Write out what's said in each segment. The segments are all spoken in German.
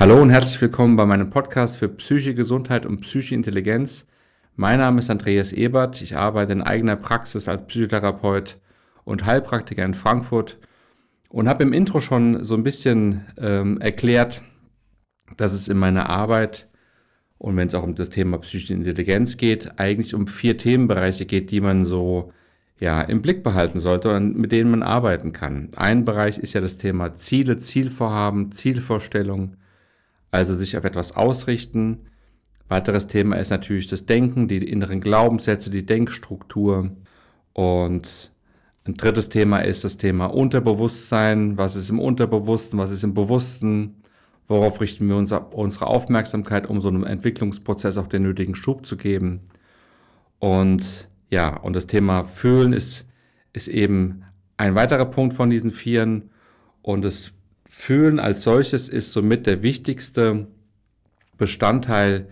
Hallo und herzlich willkommen bei meinem Podcast für psychische Gesundheit und psychische Intelligenz. Mein Name ist Andreas Ebert. Ich arbeite in eigener Praxis als Psychotherapeut und Heilpraktiker in Frankfurt und habe im Intro schon so ein bisschen ähm, erklärt, dass es in meiner Arbeit und wenn es auch um das Thema psychische Intelligenz geht, eigentlich um vier Themenbereiche geht, die man so ja, im Blick behalten sollte und mit denen man arbeiten kann. Ein Bereich ist ja das Thema Ziele, Zielvorhaben, Zielvorstellung, also sich auf etwas ausrichten. Weiteres Thema ist natürlich das Denken, die inneren Glaubenssätze, die Denkstruktur. Und ein drittes Thema ist das Thema Unterbewusstsein. Was ist im Unterbewussten, was ist im Bewussten? Worauf richten wir uns, unsere Aufmerksamkeit, um so einem Entwicklungsprozess auch den nötigen Schub zu geben? Und ja, und das Thema Fühlen ist, ist eben ein weiterer Punkt von diesen Vieren. Und das Fühlen als solches ist somit der wichtigste Bestandteil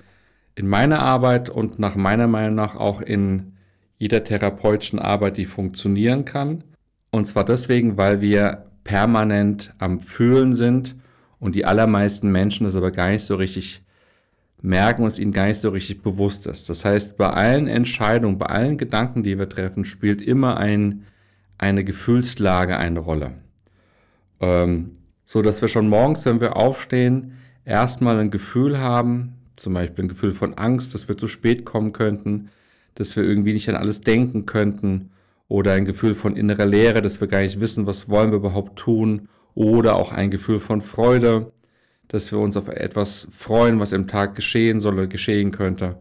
in meiner Arbeit und nach meiner Meinung nach auch in jeder therapeutischen Arbeit, die funktionieren kann. Und zwar deswegen, weil wir permanent am Fühlen sind und die allermeisten Menschen das aber gar nicht so richtig merken und es ihnen gar nicht so richtig bewusst ist. Das heißt, bei allen Entscheidungen, bei allen Gedanken, die wir treffen, spielt immer ein, eine Gefühlslage eine Rolle. Ähm, so dass wir schon morgens, wenn wir aufstehen, erstmal ein Gefühl haben, zum Beispiel ein Gefühl von Angst, dass wir zu spät kommen könnten, dass wir irgendwie nicht an alles denken könnten oder ein Gefühl von innerer Leere, dass wir gar nicht wissen, was wollen wir überhaupt tun oder auch ein Gefühl von Freude, dass wir uns auf etwas freuen, was im Tag geschehen soll oder geschehen könnte.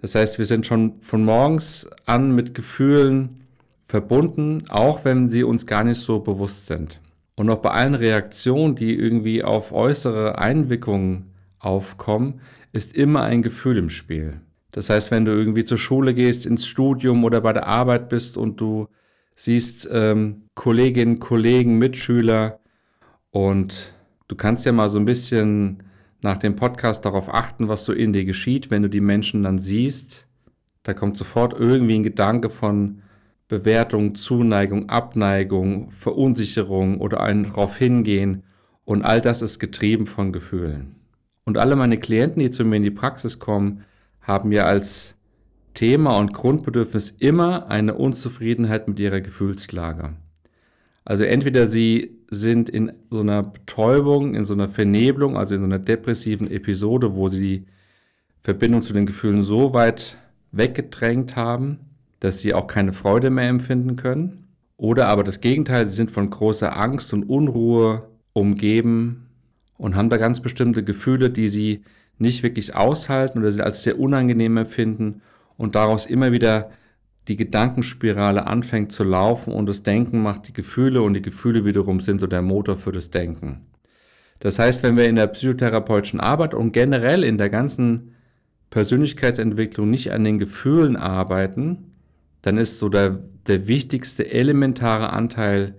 Das heißt, wir sind schon von morgens an mit Gefühlen verbunden, auch wenn sie uns gar nicht so bewusst sind. Und auch bei allen Reaktionen, die irgendwie auf äußere Einwirkungen aufkommen, ist immer ein Gefühl im Spiel. Das heißt, wenn du irgendwie zur Schule gehst, ins Studium oder bei der Arbeit bist und du siehst ähm, Kolleginnen, Kollegen, Mitschüler und du kannst ja mal so ein bisschen nach dem Podcast darauf achten, was so in dir geschieht, wenn du die Menschen dann siehst. Da kommt sofort irgendwie ein Gedanke von, Bewertung, Zuneigung, Abneigung, Verunsicherung oder ein darauf hingehen. Und all das ist getrieben von Gefühlen. Und alle meine Klienten, die zu mir in die Praxis kommen, haben ja als Thema und Grundbedürfnis immer eine Unzufriedenheit mit ihrer Gefühlslage. Also entweder sie sind in so einer Betäubung, in so einer Vernebelung, also in so einer depressiven Episode, wo sie die Verbindung zu den Gefühlen so weit weggedrängt haben, dass sie auch keine Freude mehr empfinden können. Oder aber das Gegenteil, sie sind von großer Angst und Unruhe umgeben und haben da ganz bestimmte Gefühle, die sie nicht wirklich aushalten oder sie als sehr unangenehm empfinden und daraus immer wieder die Gedankenspirale anfängt zu laufen und das Denken macht die Gefühle und die Gefühle wiederum sind so der Motor für das Denken. Das heißt, wenn wir in der psychotherapeutischen Arbeit und generell in der ganzen Persönlichkeitsentwicklung nicht an den Gefühlen arbeiten, dann ist so der, der wichtigste elementare Anteil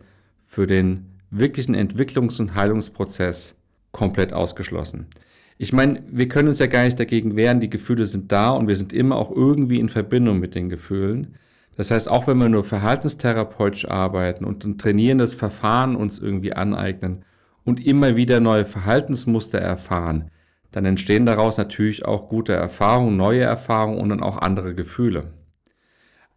für den wirklichen Entwicklungs- und Heilungsprozess komplett ausgeschlossen. Ich meine, wir können uns ja gar nicht dagegen wehren, die Gefühle sind da und wir sind immer auch irgendwie in Verbindung mit den Gefühlen. Das heißt, auch wenn wir nur verhaltenstherapeutisch arbeiten und ein trainierendes Verfahren uns irgendwie aneignen und immer wieder neue Verhaltensmuster erfahren, dann entstehen daraus natürlich auch gute Erfahrungen, neue Erfahrungen und dann auch andere Gefühle.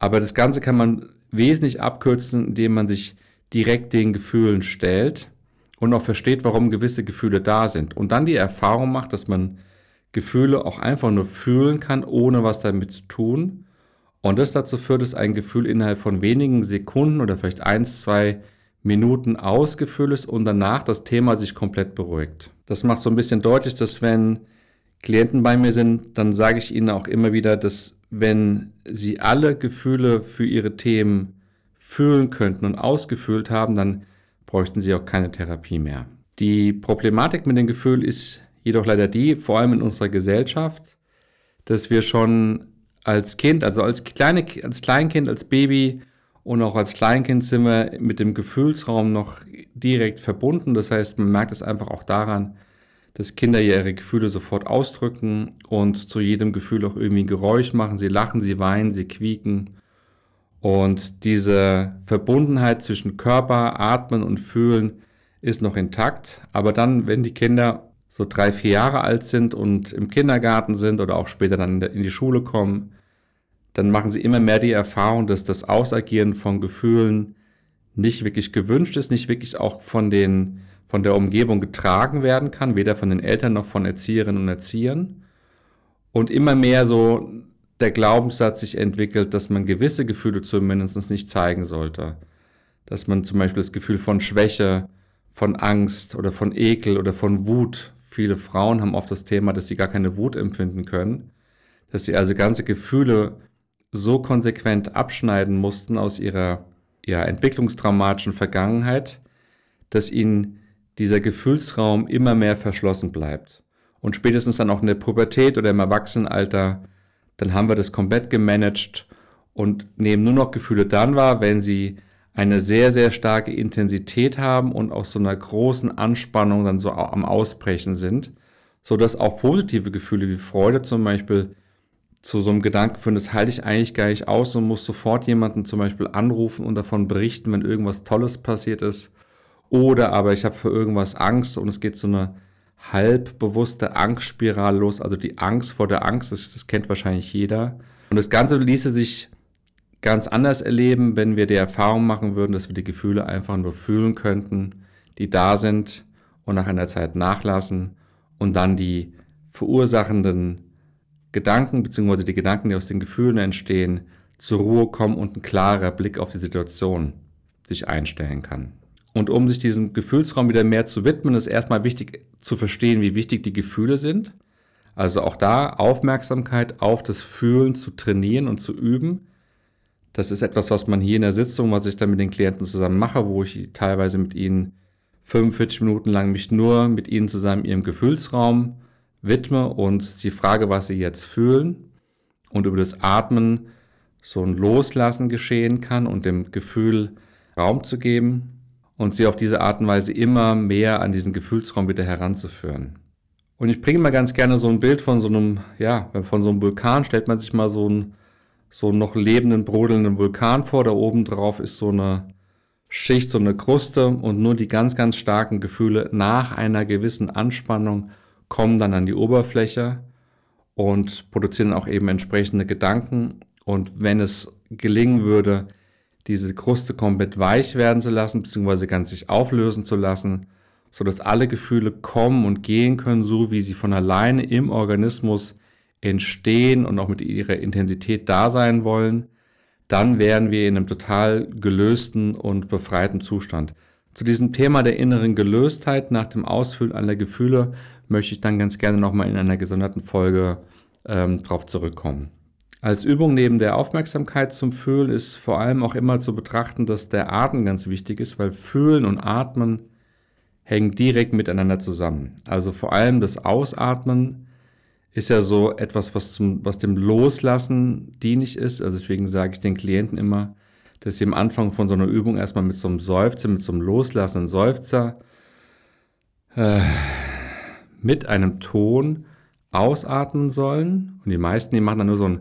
Aber das Ganze kann man wesentlich abkürzen, indem man sich direkt den Gefühlen stellt und auch versteht, warum gewisse Gefühle da sind. Und dann die Erfahrung macht, dass man Gefühle auch einfach nur fühlen kann, ohne was damit zu tun. Und das dazu führt, dass ein Gefühl innerhalb von wenigen Sekunden oder vielleicht eins, zwei Minuten ausgefüllt ist und danach das Thema sich komplett beruhigt. Das macht so ein bisschen deutlich, dass wenn Klienten bei mir sind, dann sage ich ihnen auch immer wieder, dass wenn sie alle Gefühle für ihre Themen fühlen könnten und ausgefüllt haben, dann bräuchten sie auch keine Therapie mehr. Die Problematik mit den Gefühlen ist jedoch leider die, vor allem in unserer Gesellschaft, dass wir schon als Kind, also als, kleine, als Kleinkind, als Baby und auch als Kleinkind sind wir mit dem Gefühlsraum noch direkt verbunden. Das heißt, man merkt es einfach auch daran, dass Kinder ihre Gefühle sofort ausdrücken und zu jedem Gefühl auch irgendwie ein Geräusch machen. Sie lachen, sie weinen, sie quieken. Und diese Verbundenheit zwischen Körper, Atmen und Fühlen ist noch intakt. Aber dann, wenn die Kinder so drei, vier Jahre alt sind und im Kindergarten sind oder auch später dann in die Schule kommen, dann machen sie immer mehr die Erfahrung, dass das Ausagieren von Gefühlen nicht wirklich gewünscht ist, nicht wirklich auch von den, von der Umgebung getragen werden kann, weder von den Eltern noch von Erzieherinnen und Erziehern. Und immer mehr so der Glaubenssatz sich entwickelt, dass man gewisse Gefühle zumindest nicht zeigen sollte. Dass man zum Beispiel das Gefühl von Schwäche, von Angst oder von Ekel oder von Wut Viele Frauen haben oft das Thema, dass sie gar keine Wut empfinden können, dass sie also ganze Gefühle so konsequent abschneiden mussten aus ihrer ja, entwicklungstraumatischen Vergangenheit, dass ihnen dieser Gefühlsraum immer mehr verschlossen bleibt. Und spätestens dann auch in der Pubertät oder im Erwachsenenalter, dann haben wir das komplett gemanagt und nehmen nur noch Gefühle dann wahr, wenn sie eine sehr, sehr starke Intensität haben und aus so einer großen Anspannung dann so am Ausbrechen sind, so dass auch positive Gefühle wie Freude zum Beispiel zu so einem Gedanken führen, das halte ich eigentlich gar nicht aus und muss sofort jemanden zum Beispiel anrufen und davon berichten, wenn irgendwas Tolles passiert ist. Oder aber ich habe für irgendwas Angst und es geht so eine halbbewusste Angstspirale los, also die Angst vor der Angst, das, das kennt wahrscheinlich jeder. Und das Ganze ließe sich ganz anders erleben, wenn wir die Erfahrung machen würden, dass wir die Gefühle einfach nur fühlen könnten, die da sind und nach einer Zeit nachlassen und dann die verursachenden Gedanken beziehungsweise die Gedanken, die aus den Gefühlen entstehen, zur Ruhe kommen und ein klarer Blick auf die Situation sich einstellen kann. Und um sich diesem Gefühlsraum wieder mehr zu widmen, ist erstmal wichtig zu verstehen, wie wichtig die Gefühle sind. Also auch da Aufmerksamkeit auf das Fühlen zu trainieren und zu üben, das ist etwas, was man hier in der Sitzung, was ich dann mit den Klienten zusammen mache, wo ich teilweise mit ihnen 45 Minuten lang mich nur mit ihnen zusammen ihrem Gefühlsraum widme und sie frage, was sie jetzt fühlen und über das Atmen so ein Loslassen geschehen kann und dem Gefühl Raum zu geben und sie auf diese Art und Weise immer mehr an diesen Gefühlsraum wieder heranzuführen. Und ich bringe mal ganz gerne so ein Bild von so einem, ja, von so einem Vulkan stellt man sich mal so ein so noch lebenden, brodelnden Vulkan vor. Da oben drauf ist so eine Schicht, so eine Kruste und nur die ganz, ganz starken Gefühle nach einer gewissen Anspannung kommen dann an die Oberfläche und produzieren auch eben entsprechende Gedanken. Und wenn es gelingen würde, diese Kruste komplett weich werden zu lassen, beziehungsweise ganz sich auflösen zu lassen, so dass alle Gefühle kommen und gehen können, so wie sie von alleine im Organismus entstehen und auch mit ihrer Intensität da sein wollen, dann wären wir in einem total gelösten und befreiten Zustand. Zu diesem Thema der inneren Gelöstheit nach dem Ausfüllen aller Gefühle möchte ich dann ganz gerne nochmal in einer gesonderten Folge ähm, drauf zurückkommen. Als Übung neben der Aufmerksamkeit zum Fühlen ist vor allem auch immer zu betrachten, dass der Atem ganz wichtig ist, weil Fühlen und Atmen hängen direkt miteinander zusammen. Also vor allem das Ausatmen ist ja so etwas, was, zum, was dem Loslassen dienlich ist. Also deswegen sage ich den Klienten immer, dass sie am Anfang von so einer Übung erstmal mit so einem Seufzer, mit so einem loslassenden Seufzer äh, mit einem Ton ausatmen sollen. Und die meisten, die machen dann nur so ein,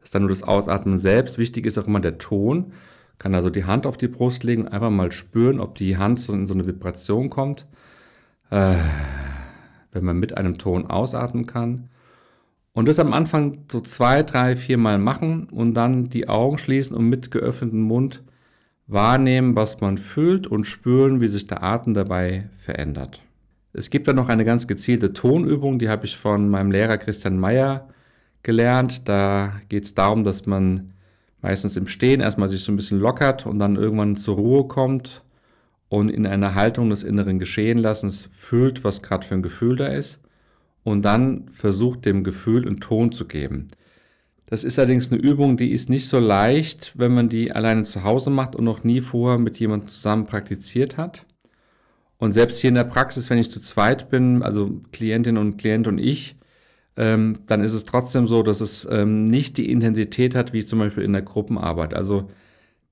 dass dann nur das Ausatmen selbst. Wichtig ist auch immer der Ton. Kann also die Hand auf die Brust legen, einfach mal spüren, ob die Hand so in so eine Vibration kommt. Äh, wenn man mit einem Ton ausatmen kann. Und das am Anfang so zwei, drei, vier Mal machen und dann die Augen schließen und mit geöffnetem Mund wahrnehmen, was man fühlt und spüren, wie sich der Atem dabei verändert. Es gibt dann noch eine ganz gezielte Tonübung, die habe ich von meinem Lehrer Christian Meyer gelernt. Da geht es darum, dass man meistens im Stehen erstmal sich so ein bisschen lockert und dann irgendwann zur Ruhe kommt und in einer Haltung des inneren Geschehenlassens fühlt, was gerade für ein Gefühl da ist und dann versucht dem Gefühl einen Ton zu geben. Das ist allerdings eine Übung, die ist nicht so leicht, wenn man die alleine zu Hause macht und noch nie vorher mit jemandem zusammen praktiziert hat. Und selbst hier in der Praxis, wenn ich zu zweit bin, also Klientin und Klient und ich, ähm, dann ist es trotzdem so, dass es ähm, nicht die Intensität hat, wie zum Beispiel in der Gruppenarbeit. Also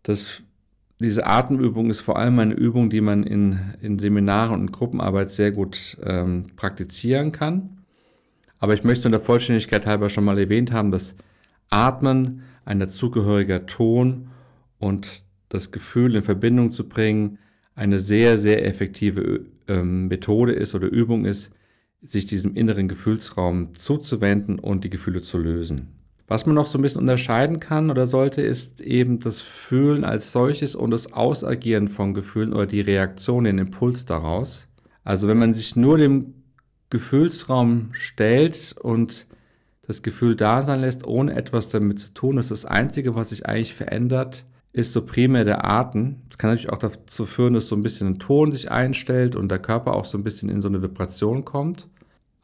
das diese Atemübung ist vor allem eine Übung, die man in, in Seminaren und Gruppenarbeit sehr gut ähm, praktizieren kann. Aber ich möchte in der Vollständigkeit halber schon mal erwähnt haben, dass Atmen ein dazugehöriger Ton und das Gefühl in Verbindung zu bringen eine sehr, sehr effektive ähm, Methode ist oder Übung ist, sich diesem inneren Gefühlsraum zuzuwenden und die Gefühle zu lösen. Was man noch so ein bisschen unterscheiden kann oder sollte, ist eben das Fühlen als solches und das Ausagieren von Gefühlen oder die Reaktion, den Impuls daraus. Also wenn man sich nur dem Gefühlsraum stellt und das Gefühl da sein lässt, ohne etwas damit zu tun, ist das Einzige, was sich eigentlich verändert, ist so primär der Atem. Das kann natürlich auch dazu führen, dass so ein bisschen ein Ton sich einstellt und der Körper auch so ein bisschen in so eine Vibration kommt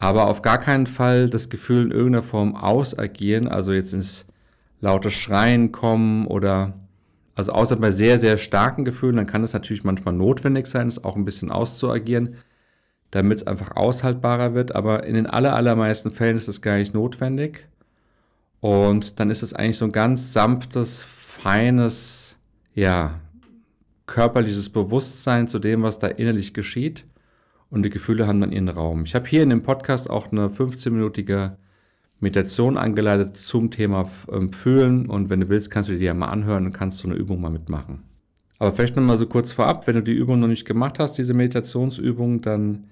aber auf gar keinen Fall das Gefühl in irgendeiner Form ausagieren, also jetzt ins laute Schreien kommen oder, also außer bei sehr, sehr starken Gefühlen, dann kann es natürlich manchmal notwendig sein, es auch ein bisschen auszuagieren, damit es einfach aushaltbarer wird, aber in den aller, allermeisten Fällen ist es gar nicht notwendig. Und dann ist es eigentlich so ein ganz sanftes, feines, ja, körperliches Bewusstsein zu dem, was da innerlich geschieht und die Gefühle haben dann ihren Raum. Ich habe hier in dem Podcast auch eine 15-minütige Meditation angeleitet zum Thema ähm, Fühlen und wenn du willst, kannst du dir die ja mal anhören und kannst so eine Übung mal mitmachen. Aber vielleicht noch mal so kurz vorab, wenn du die Übung noch nicht gemacht hast, diese Meditationsübung, dann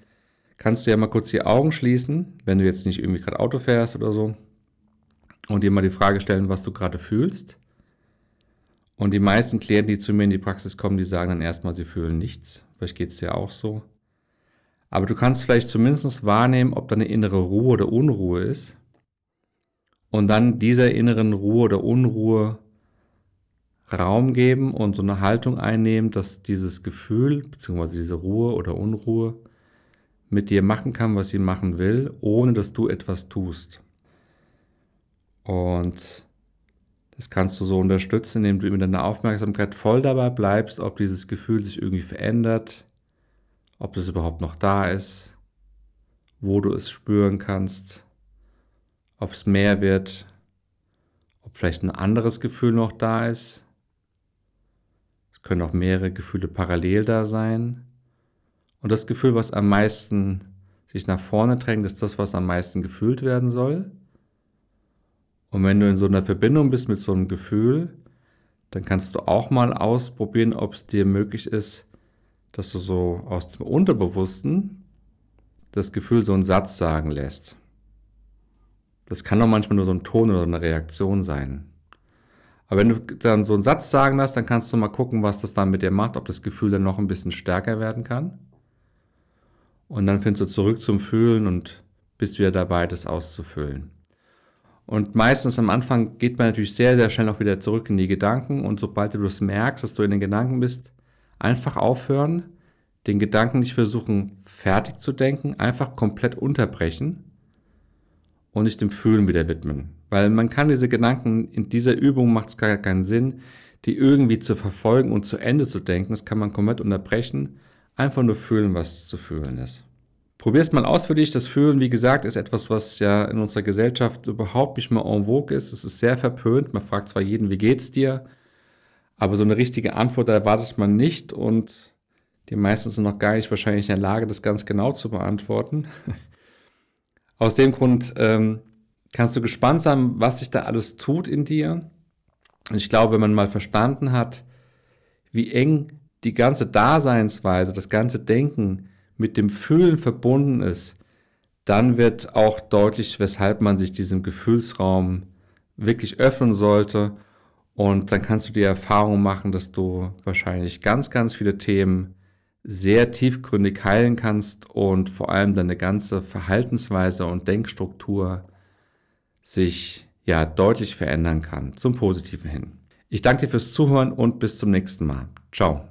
kannst du ja mal kurz die Augen schließen, wenn du jetzt nicht irgendwie gerade Auto fährst oder so und dir mal die Frage stellen, was du gerade fühlst. Und die meisten Klienten, die zu mir in die Praxis kommen, die sagen dann erstmal, sie fühlen nichts. Vielleicht geht es dir auch so. Aber du kannst vielleicht zumindest wahrnehmen, ob da eine innere Ruhe oder Unruhe ist. Und dann dieser inneren Ruhe oder Unruhe Raum geben und so eine Haltung einnehmen, dass dieses Gefühl bzw. diese Ruhe oder Unruhe mit dir machen kann, was sie machen will, ohne dass du etwas tust. Und das kannst du so unterstützen, indem du mit deiner Aufmerksamkeit voll dabei bleibst, ob dieses Gefühl sich irgendwie verändert, ob es überhaupt noch da ist, wo du es spüren kannst, ob es mehr wird, ob vielleicht ein anderes Gefühl noch da ist. Es können auch mehrere Gefühle parallel da sein. Und das Gefühl, was am meisten sich nach vorne drängt, ist das, was am meisten gefühlt werden soll. Und wenn du in so einer Verbindung bist mit so einem Gefühl, dann kannst du auch mal ausprobieren, ob es dir möglich ist, dass du so aus dem Unterbewussten das Gefühl so einen Satz sagen lässt. Das kann doch manchmal nur so ein Ton oder eine Reaktion sein. Aber wenn du dann so einen Satz sagen lässt, dann kannst du mal gucken, was das dann mit dir macht, ob das Gefühl dann noch ein bisschen stärker werden kann. Und dann findest du zurück zum Fühlen und bist wieder dabei, das auszufüllen. Und meistens am Anfang geht man natürlich sehr, sehr schnell auch wieder zurück in die Gedanken. Und sobald du das merkst, dass du in den Gedanken bist, einfach aufhören, den Gedanken nicht versuchen fertig zu denken, einfach komplett unterbrechen und sich dem Fühlen wieder widmen. Weil man kann diese Gedanken, in dieser Übung macht es gar keinen Sinn, die irgendwie zu verfolgen und zu Ende zu denken. Das kann man komplett unterbrechen, einfach nur fühlen, was zu fühlen ist. Probier es mal aus für dich. Das Fühlen, wie gesagt, ist etwas, was ja in unserer Gesellschaft überhaupt nicht mehr en vogue ist. Es ist sehr verpönt. Man fragt zwar jeden, wie geht's dir? Aber so eine richtige Antwort erwartet man nicht und die meisten sind noch gar nicht wahrscheinlich in der Lage, das ganz genau zu beantworten. Aus dem Grund ähm, kannst du gespannt sein, was sich da alles tut in dir. Und ich glaube, wenn man mal verstanden hat, wie eng die ganze Daseinsweise, das ganze Denken mit dem Fühlen verbunden ist, dann wird auch deutlich, weshalb man sich diesem Gefühlsraum wirklich öffnen sollte und dann kannst du die Erfahrung machen, dass du wahrscheinlich ganz, ganz viele Themen sehr tiefgründig heilen kannst und vor allem deine ganze Verhaltensweise und Denkstruktur sich ja deutlich verändern kann zum Positiven hin. Ich danke dir fürs Zuhören und bis zum nächsten Mal. Ciao.